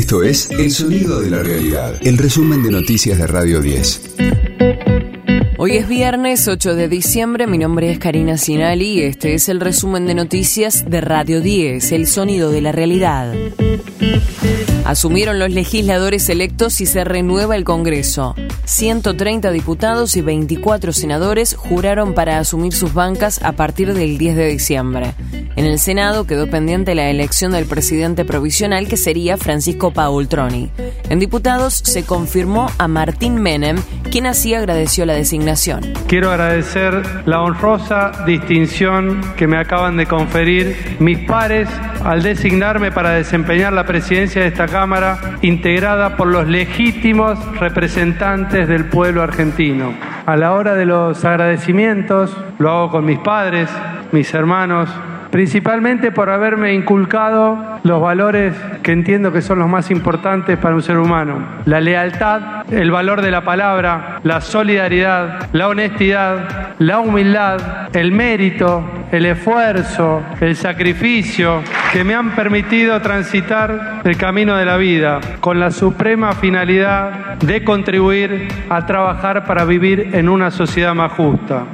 Esto es El Sonido de la Realidad, el resumen de noticias de Radio 10. Hoy es viernes 8 de diciembre, mi nombre es Karina Sinali y este es el resumen de noticias de Radio 10, El Sonido de la Realidad. Asumieron los legisladores electos y se renueva el Congreso. 130 diputados y 24 senadores juraron para asumir sus bancas a partir del 10 de diciembre. En el Senado quedó pendiente la elección del presidente provisional que sería Francisco Paul-Troni. En diputados se confirmó a Martín Menem, quien así agradeció la designación. Quiero agradecer la honrosa distinción que me acaban de conferir mis pares al designarme para desempeñar la presidencia de esta Cámara integrada por los legítimos representantes del pueblo argentino. A la hora de los agradecimientos, lo hago con mis padres, mis hermanos, principalmente por haberme inculcado los valores que entiendo que son los más importantes para un ser humano. La lealtad, el valor de la palabra, la solidaridad, la honestidad, la humildad, el mérito, el esfuerzo, el sacrificio que me han permitido transitar el camino de la vida con la suprema finalidad de contribuir a trabajar para vivir en una sociedad más justa.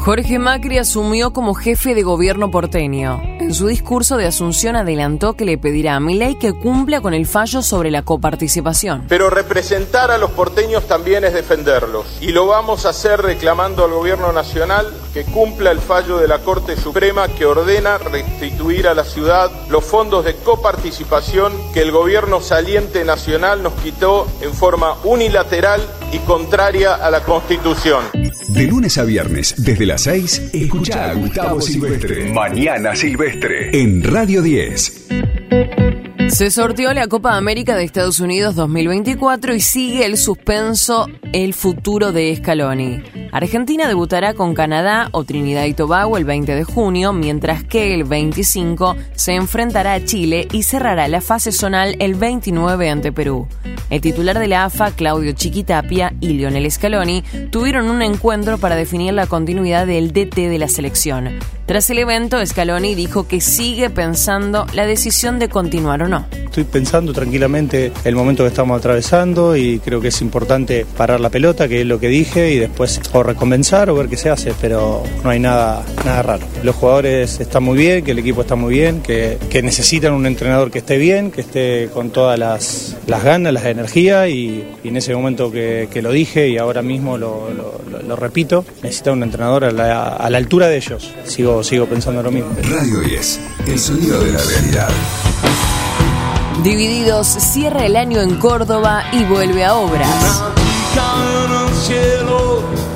Jorge Macri asumió como jefe de gobierno porteño. En su discurso de asunción adelantó que le pedirá a Milei que cumpla con el fallo sobre la coparticipación. Pero representar a los porteños también es defenderlos. Y lo vamos a hacer reclamando al gobierno nacional que cumpla el fallo de la Corte Suprema que ordena restituir a la ciudad los fondos de coparticipación que el gobierno saliente nacional nos quitó en forma unilateral y contraria a la Constitución. De lunes a viernes, desde las 6, escucha a Gustavo Silvestre. Mañana Silvestre. En Radio 10. Se sorteó la Copa América de Estados Unidos 2024 y sigue el suspenso El futuro de Scaloni. Argentina debutará con Canadá o Trinidad y Tobago el 20 de junio, mientras que el 25 se enfrentará a Chile y cerrará la fase zonal el 29 ante Perú. El titular de la AFA, Claudio Chiquitapia, y Lionel Scaloni tuvieron un encuentro para definir la continuidad del DT de la selección. Tras el evento, Scaloni dijo que sigue pensando la decisión de continuar o no. Estoy pensando tranquilamente el momento que estamos atravesando y creo que es importante parar la pelota, que es lo que dije, y después o recomenzar o ver qué se hace, pero no hay nada, nada raro. Los jugadores están muy bien, que el equipo está muy bien, que, necesitan un entrenador que esté bien, que esté con todas las, ganas, las energías, y, en ese momento que, lo dije y ahora mismo lo, repito, necesitan un entrenador a la, a la altura de ellos. Sigo sigo pensando lo mismo. Radio 10, el sonido de la realidad. Divididos cierra el año en Córdoba y vuelve a obras.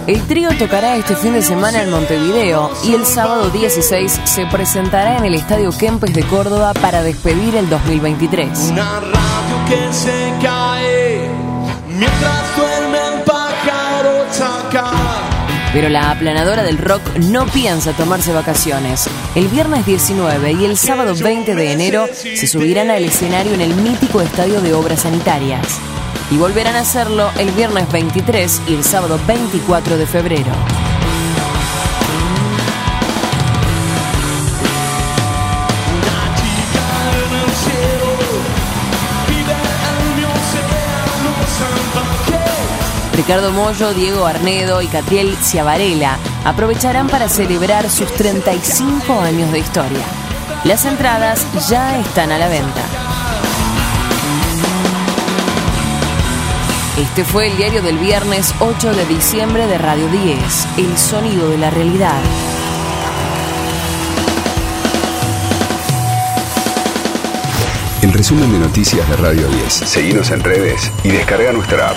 El trío tocará este fin de semana en Montevideo y el sábado 16 se presentará en el Estadio Kempes de Córdoba para despedir el 2023. Una radio que se cae mientras duerme pero la aplanadora del rock no piensa tomarse vacaciones. El viernes 19 y el sábado 20 de enero se subirán al escenario en el mítico Estadio de Obras Sanitarias. Y volverán a hacerlo el viernes 23 y el sábado 24 de febrero. Ricardo Mollo, Diego Arnedo y Catriel Ciavarela aprovecharán para celebrar sus 35 años de historia. Las entradas ya están a la venta. Este fue el diario del viernes 8 de diciembre de Radio 10, El Sonido de la Realidad. El resumen de noticias de Radio 10. Seguimos en redes y descarga nuestra app.